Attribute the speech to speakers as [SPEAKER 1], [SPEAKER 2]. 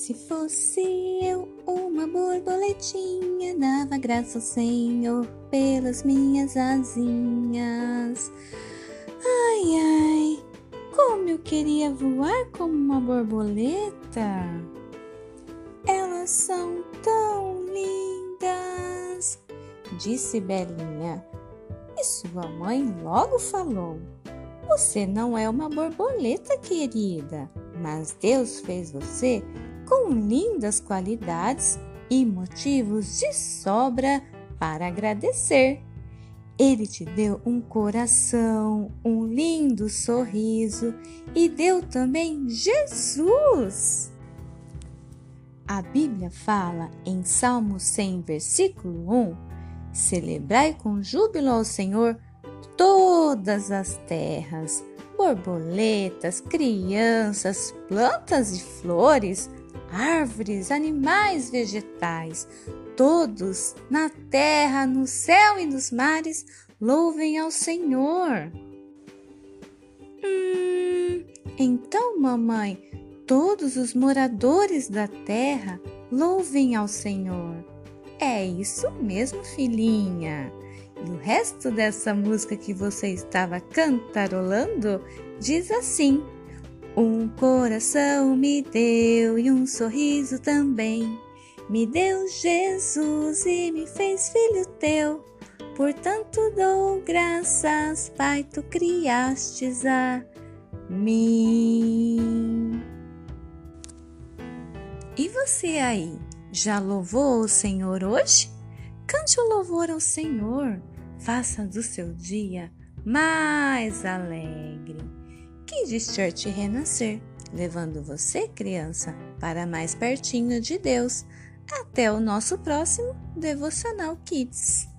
[SPEAKER 1] Se fosse eu uma borboletinha, dava graça ao Senhor pelas minhas asinhas. Ai, ai, como eu queria voar como uma borboleta! Elas são tão lindas, disse Belinha. E sua mãe logo falou: Você não é uma borboleta, querida, mas Deus fez você com lindas qualidades e motivos de sobra para agradecer. Ele te deu um coração, um lindo sorriso e deu também Jesus. A Bíblia fala em Salmo 100, versículo 1: Celebrai com júbilo ao Senhor todas as terras, borboletas, crianças, plantas e flores árvores, animais, vegetais, todos na terra, no céu e nos mares, louvem ao Senhor. Hum, então, mamãe, todos os moradores da terra louvem ao Senhor. É isso mesmo, filhinha. E o resto dessa música que você estava cantarolando diz assim. Um coração me deu e um sorriso também. Me deu Jesus e me fez filho teu. Portanto dou graças, Pai, tu criastes a mim. E você aí, já louvou o Senhor hoje? Cante o louvor ao Senhor. Faça do seu dia mais alegre. Kids Church renascer, levando você, criança, para mais pertinho de Deus. Até o nosso próximo Devocional Kids.